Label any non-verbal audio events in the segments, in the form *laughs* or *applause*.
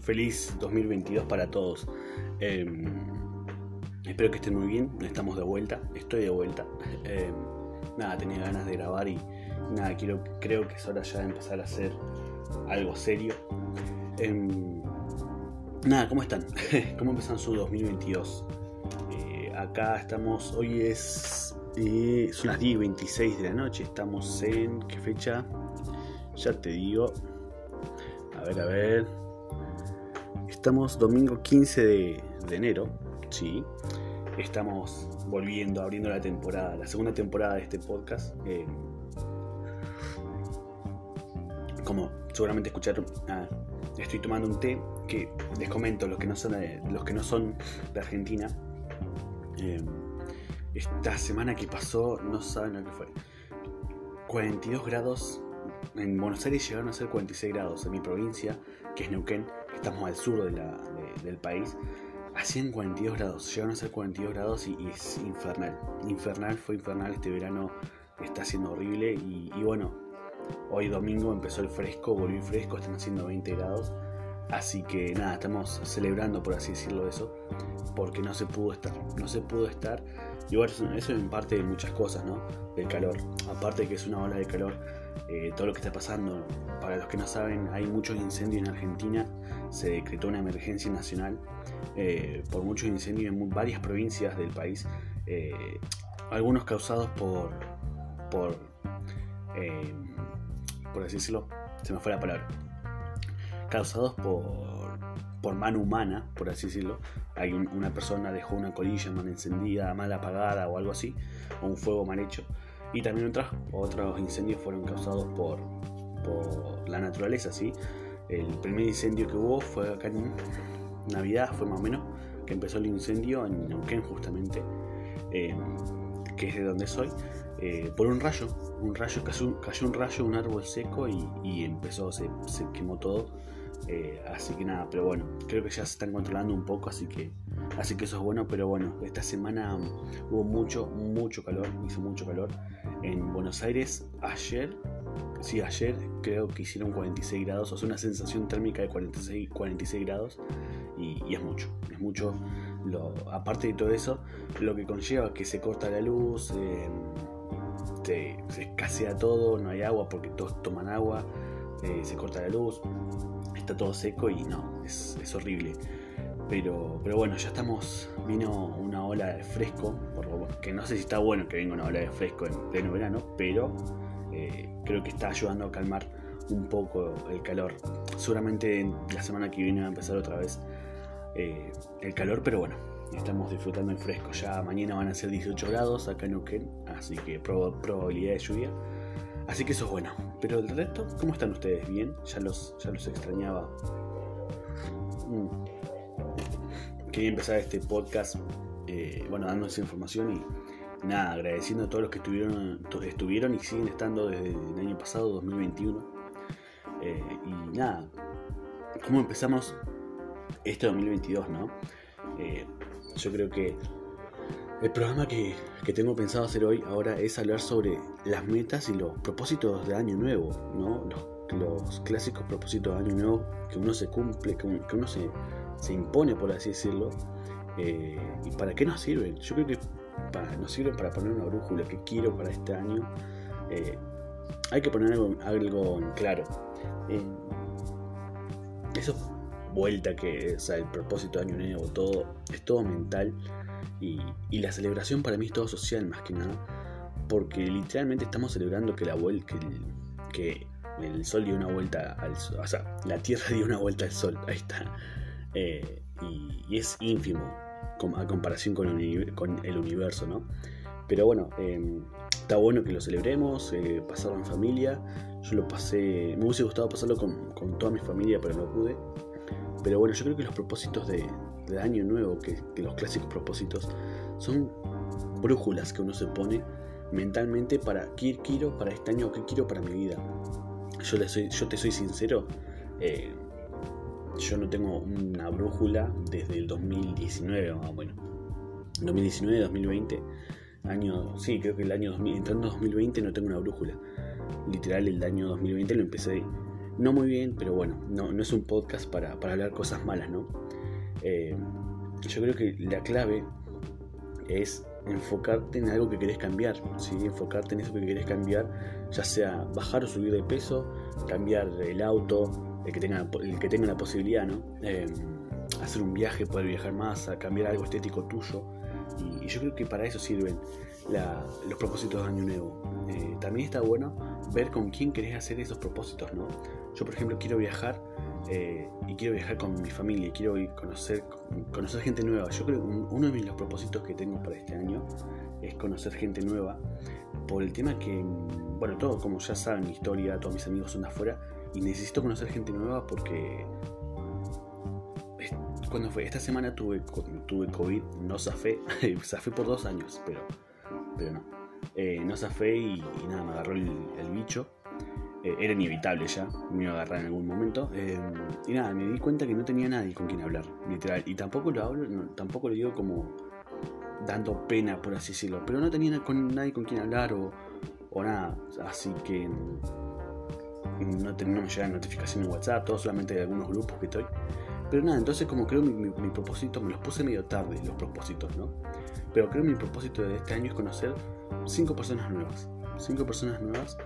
Feliz 2022 para todos. Em, espero que estén muy bien. Estamos de vuelta. Estoy de vuelta. Em, nada, tenía ganas de grabar y nada, creo que es hora ya de empezar a hacer algo serio. Em, nada, ¿cómo están? *laughs* ¿Cómo empiezan su 2022? Eh, acá estamos, hoy es, eh, son las 10 y 26 de la noche. Estamos en, ¿qué fecha? Ya te digo. A ver, a ver. Estamos domingo 15 de, enero. Sí. Estamos volviendo, abriendo la temporada, la segunda temporada de este podcast. Eh, como seguramente escucharon, estoy tomando un té que les comento, los que no son de, los que no son de Argentina. Eh, esta semana que pasó, no saben lo que fue. 42 grados en Buenos Aires llegaron a ser 46 grados. En mi provincia, que es Neuquén, que estamos al sur del país, hacían 42 grados. Llegaron a ser 42 grados y, es infernal. Infernal, fue infernal este verano. Está siendo horrible. Y, bueno, hoy domingo empezó el fresco, volvió el fresco, están haciendo 20 grados. Así que nada, estamos celebrando, por así decirlo, eso, porque no se pudo estar. No se pudo estar. Y bueno, eso es en parte de muchas cosas, ¿no? Del calor. Aparte de que es una ola de calor eh, todo lo que está pasando. Para los que no saben, hay muchos incendios en Argentina. Se decretó una emergencia nacional eh, por muchos incendios en varias provincias del país. Eh, algunos causados por, por, por así decirlo, se me fue la palabra. Causados por, por mano humana, por así decirlo. Hay una persona dejó una colilla mal encendida, mal apagada o algo así, o un fuego mal hecho. Y también otros, otros incendios fueron causados por, por la naturaleza, ¿sí? El primer incendio que hubo fue acá en Navidad, fue más o menos, que empezó el incendio en Neuquén justamente, em, que es de donde soy, eh, por un rayo, un rayo, cayó, cayó, un rayo, un árbol seco y, empezó, se, se, quemó todo. Eh, así que nada, pero bueno, creo que ya se están controlando un poco, así que, así que eso es bueno, pero bueno, esta semana hubo mucho, mucho calor, hizo mucho calor en Buenos Aires ayer, sí, ayer creo que hicieron 46 grados, o sea, una sensación térmica de 46, 46 grados y, es mucho, es mucho. Lo, aparte de todo eso, lo que conlleva que se corta la luz, eh, se, escasea todo, no hay agua porque todos toman agua, eh, se corta la luz, está todo seco y no, es, es horrible. Pero, pero bueno, ya estamos. Vino una ola de fresco. Que no sé si está bueno que venga una ola de fresco en pleno verano, pero eh, creo que está ayudando a calmar un poco el calor. Seguramente la semana que viene va a empezar otra vez eh, el calor, pero bueno, estamos disfrutando el fresco. Ya mañana van a ser 18 grados acá en así que probabilidad de lluvia. Así que eso es bueno. Pero el resto, ¿cómo están ustedes? ¿Bien? Ya los, ya los extrañaba. Mm quería empezar este podcast, eh, bueno, dando esa información y nada, agradeciendo a todos los que estuvieron, estuvieron y siguen estando desde el año pasado, 2021. Eh, y nada, ¿cómo empezamos este 2022, no? Eh, yo creo que el programa que, tengo pensado hacer hoy ahora es hablar sobre las metas y los propósitos de año nuevo, ¿no? Los, clásicos propósitos de año nuevo que uno se cumple, que uno se se impone, por así decirlo. Eh, ¿Y para qué nos sirven? Yo creo que nos sirven para poner una brújula que quiero para este año. Eh, hay que poner algo, algo en claro. Eh, eso vuelta que es el propósito de año nuevo, todo, es todo mental. Y, la celebración para mí es todo social más que nada. Porque literalmente estamos celebrando que la vuelta, que, el sol dio una vuelta al sol. O sea, la tierra *laughs* dio una vuelta al sol. Ahí está. Eh, y, es ínfimo a comparación con el, universo, ¿no? Pero bueno, em, está bueno que lo celebremos, eh, pasarlo en familia. Yo lo pasé, me hubiese gustado pasarlo con, toda mi familia, pero no pude. Pero bueno, yo creo que los propósitos de, año nuevo, que, los clásicos propósitos, son brújulas que uno se pone mentalmente para qué quiero para este año qué quiero para mi vida. Yo, yo te soy sincero, eh, yo no tengo una brújula desde el 2019, más bueno. 2019, 2020, año, sí, creo que el año 2000, entrando 2020 no tengo una brújula. Literal, el año 2020 lo empecé no muy bien, pero bueno, no, no es un podcast para, hablar cosas malas, ¿no? Eh, yo creo que la clave es enfocarte en algo que querés cambiar, ¿sí? enfocarte en eso que querés cambiar, ya sea bajar o subir de peso, cambiar el auto, el que tenga, el que tenga la posibilidad, ¿no? Eh, hacer un viaje, poder viajar más, a cambiar algo estético tuyo. Y, yo creo que para eso sirven los propósitos de Año Nuevo. Eh, también está bueno ver con quién querés hacer esos propósitos, ¿no? Yo, por ejemplo, quiero viajar eh, y quiero viajar con mi familia, quiero conocer, conocer gente nueva. Yo creo que uno de los propósitos que tengo para este año es conocer gente nueva, por el tema que, bueno, todo, como ya saben, mi historia, todos mis amigos son de afuera, y necesito conocer gente nueva porque cuando fue esta semana tuve tuve covid no zafé *laughs* zafé por dos años pero pero no eh, no zafé y, nada me agarró el bicho eh, era inevitable ya, me iba a agarrar en algún momento. Eh, y nada, me di cuenta que no tenía nadie con quien hablar, literal. Y tampoco lo hablo, tampoco lo digo como dando pena, por así decirlo. Pero no tenía con nadie con quien hablar o, o nada. Así que no, no me llegan notificaciones en WhatsApp, todo solamente de algunos grupos que estoy. Pero nada, entonces como creo mi, propósito, me los puse medio tarde los propósitos, ¿no? Pero creo mi propósito de este año es conocer cinco personas nuevas. Cinco personas nuevas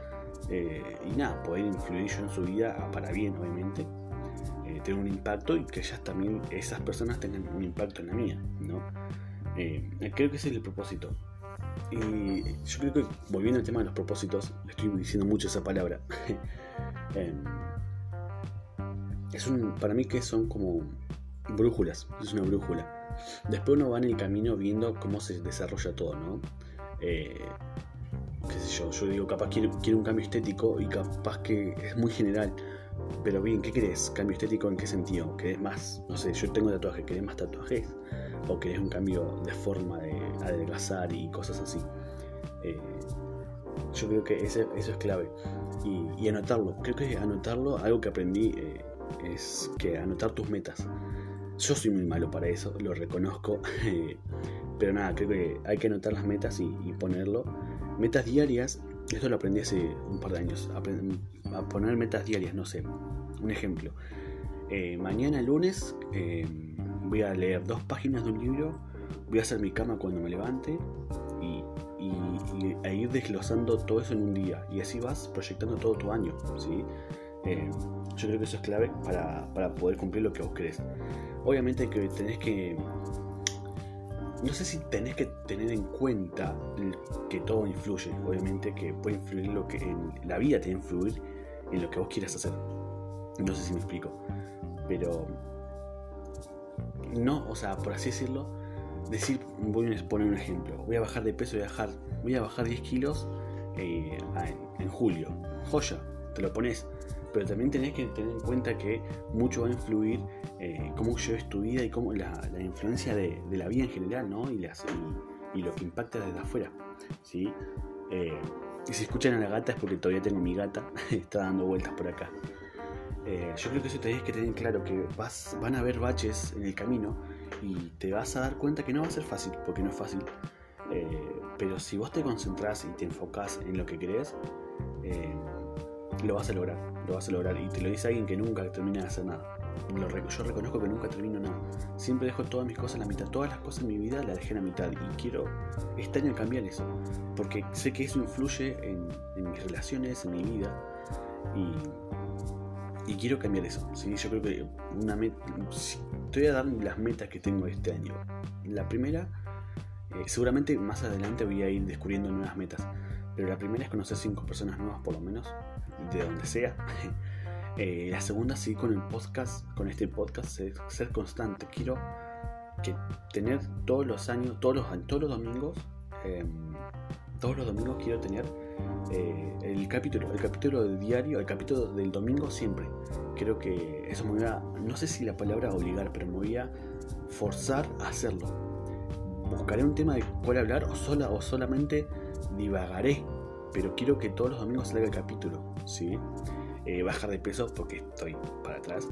eh, y nada, poder influir yo en su vida para bien, obviamente, eh, tener un impacto y que ellas también, esas personas tengan un impacto en la mía, ¿no? Eh, creo que ese es el propósito. Y yo creo que, volviendo al tema de los propósitos, estoy diciendo mucho esa palabra. *laughs* Em, es un, para mí que son como brújulas, es una brújula. Después uno va en el camino viendo cómo se desarrolla todo, ¿no? qué sé yo, yo digo, capaz quiero, un cambio estético y capaz que es muy general. Pero bien, ¿qué querés? ¿Cambio estético en qué sentido? ¿Querés más? No sé, yo tengo tatuajes, ¿querés más tatuajes? ¿O querés un cambio de forma de adelgazar y cosas así? Eh, yo creo que eso es clave. Y, anotarlo. Creo que anotarlo, algo que aprendí eh, es que anotar tus metas. Yo soy muy malo para eso, lo reconozco. *laughs* pero nada, creo que hay que anotar las metas y, y ponerlo Metas diarias, esto lo aprendí hace un par de años, a poner metas diarias, no sé. Un ejemplo. Eh, mañana lunes eh, voy a leer dos páginas de un libro, voy a hacer mi cama cuando me levante y, a ir desglosando todo eso en un día. Y así vas proyectando todo tu año. ¿sí? Eh, yo creo que eso es clave para, para poder cumplir lo que vos querés. Obviamente que tenés que no sé si tenés que tener en cuenta que todo influye, obviamente que puede influir lo que en la vida te influir en lo que vos quieras hacer. No sé si me explico, pero no, o sea, por así decirlo, decir, voy a poner un ejemplo, voy a bajar de peso, voy a bajar, voy a bajar 10 kilos eh, en julio, joya, te lo pones pero también tenés que tener en cuenta que mucho va a influir eh, cómo lleves tu vida y cómo la, influencia de, la vida en general, ¿no? Y, y, lo que impacta desde afuera, ¿sí? Eh, y si escuchan a la gata es porque todavía tengo mi gata, *laughs* está dando vueltas por acá. Eh, yo creo que eso tenés que tener claro, que vas, van a haber baches en el camino y te vas a dar cuenta que no va a ser fácil, porque no es fácil. pero si vos te concentrás y te enfocás en lo que querés, lo vas a lograr, lo vas a lograr. Y te lo dice alguien que nunca termina de hacer nada. yo reconozco que nunca termino nada. Siempre dejo todas mis cosas en la mitad. Todas las cosas en mi vida las dejé en la mitad. Y quiero este año cambiar eso. Porque sé que eso influye en, mis relaciones, en mi vida. Y, y quiero cambiar eso. ¿sí? Yo creo que una te voy a dar las metas que tengo este año. La primera, eh, seguramente más adelante voy a ir descubriendo nuevas metas. Pero la primera es conocer cinco personas nuevas por lo menos de donde sea. *laughs* Eh, la segunda, sí, con el podcast, con este podcast, ser, constante. Quiero que tener todos los años, todos los, todos los domingos, em, todos los domingos quiero tener eh, el capítulo, el capítulo del diario, el capítulo del domingo siempre. Creo que eso me voy a, no sé si la palabra obligar, pero me voy a forzar a hacerlo. Buscaré un tema de cuál hablar o sola o solamente divagaré pero quiero que todos los domingos salga el capítulo, ¿sí? Eh, bajar de peso porque estoy para atrás.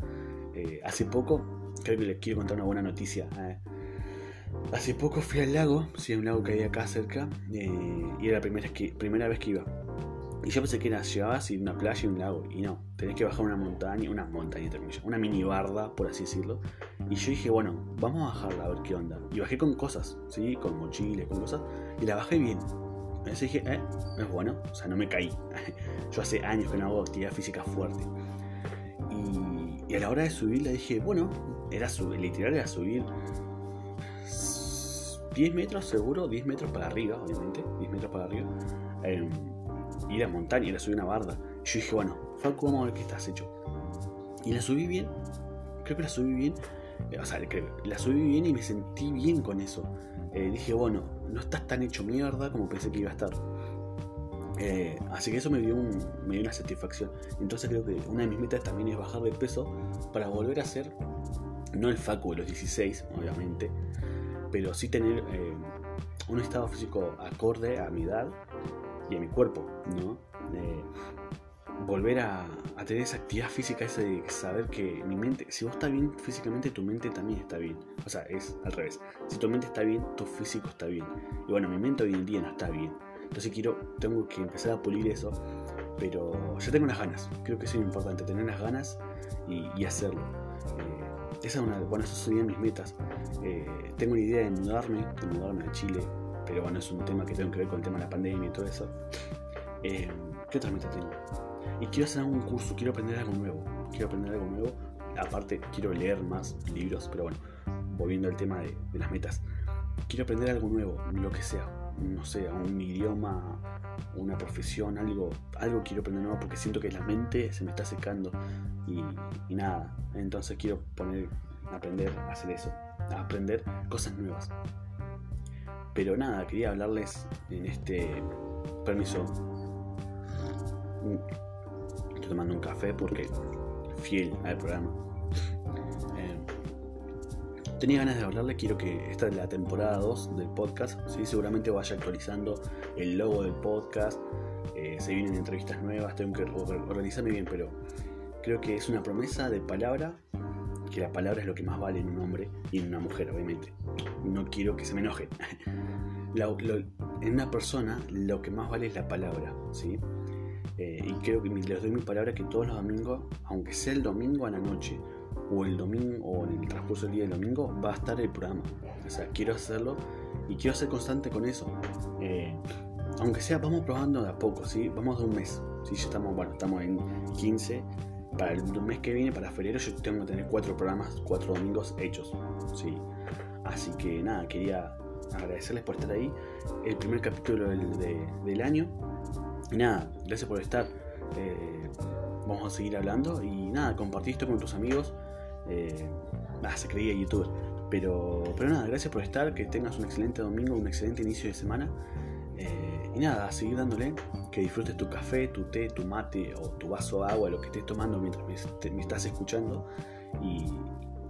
Eh, hace poco, creo que les quiero contar una buena noticia. Eh. hace poco fui al lago, sí, un lago que hay acá cerca, y era la primera, que, primera vez que iba. Y yo pensé que era, llegabas una playa y un lago. Y no, tenés que bajar una montaña, una montaña, una mini barda, por así decirlo. Y yo dije, bueno, vamos a bajarla a ver qué onda. Y bajé con cosas, ¿sí? Con mochiles, con cosas. Y la bajé bien. Entonces dije, eh, es bueno. O sea, no me caí. *laughs* yo hace años que no hago actividad física fuerte. Y, a la hora de subir le dije, bueno, era subir, literal era subir 10 metros seguro, 10 metros para arriba, obviamente, 10 metros para arriba. Eh, ir a montaña, ir subir una barda. Yo dije, bueno, Falco, vamos a ver qué estás hecho. Y la subí bien, creo que la subí bien, o sea, la subí bien y me sentí bien con eso. Eh, dije, bueno, no estás tan hecho mierda como pensé que iba a estar. Eh, así que eso me dio, me dio una satisfacción. Entonces creo que una de mis metas también es bajar de peso para volver a ser, no el Facu de los 16, obviamente, pero sí tener un estado físico acorde a mi edad y a mi cuerpo, ¿no? Volver a, tener esa actividad física, ese de saber que mi mente, si vos estás bien físicamente, tu mente también está bien. O sea, es al revés. Si tu mente está bien, tu físico está bien. Y bueno, mi mente hoy en día no está bien. Entonces quiero, tengo que empezar a pulir eso. Pero ya tengo unas ganas. Creo que eso es importante, tener unas ganas y, hacerlo. Eh, esa es una, bueno, esas son mis metas. Eh, tengo una idea de mudarme, de mudarme a Chile pero bueno, es un tema que tengo que ver con el tema de la pandemia y todo eso. Eh, ¿Qué otra meta tengo? Y quiero hacer algún curso, quiero aprender algo nuevo. Quiero aprender algo nuevo. Aparte, quiero leer más libros, pero bueno, volviendo al tema de, las metas. Quiero aprender algo nuevo, lo que sea. No sé, un idioma, una profesión, algo, algo quiero aprender nuevo porque siento que la mente se me está secando y, nada. Entonces quiero poner, aprender a hacer eso, aprender cosas nuevas. Pero nada, quería hablarles en este permiso. Tomando un café porque fiel al programa. Eh, tenía ganas de hablarle, quiero que esta es la temporada 2 del podcast. ¿sí? Seguramente vaya actualizando el logo del podcast. Eh, se vienen entrevistas nuevas, tengo que organizarme bien, pero creo que es una promesa de palabra que la palabra es lo que más vale en un hombre y en una mujer, obviamente. No quiero que se me enojen. *laughs* en una persona lo que más vale es la palabra, ¿sí? Eh, y creo que les doy mi palabra que todos los domingos, aunque sea el domingo a la noche, o el domingo, o en el transcurso del día del domingo, va a estar el programa. O sea, quiero hacerlo y quiero ser constante con eso. Eh, aunque sea, vamos probando de a poco, ¿sí? Vamos de un mes. ¿sí? Ya estamos, bueno, estamos en 15 para el mes que viene, para febrero, yo tengo que tener cuatro programas, cuatro domingos hechos. ¿sí? Así que nada, quería agradecerles por estar ahí. El primer capítulo del, año. Y nada, gracias por estar. Eh, vamos a seguir hablando y nada, compartir esto con tus amigos. Eh, ah, se creía youtuber. Pero, pero nada, gracias por estar. Que tengas un excelente domingo, un excelente inicio de semana. Eh, y nada, a seguir dándole, que disfrutes tu café, tu té, tu mate o tu vaso de agua, lo que estés tomando mientras me, estás escuchando. Y,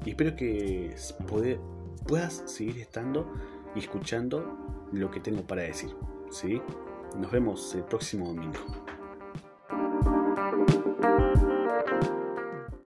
espero que puedas seguir estando y escuchando lo que tengo para decir. ¿sí? Nos vemos el próximo domingo.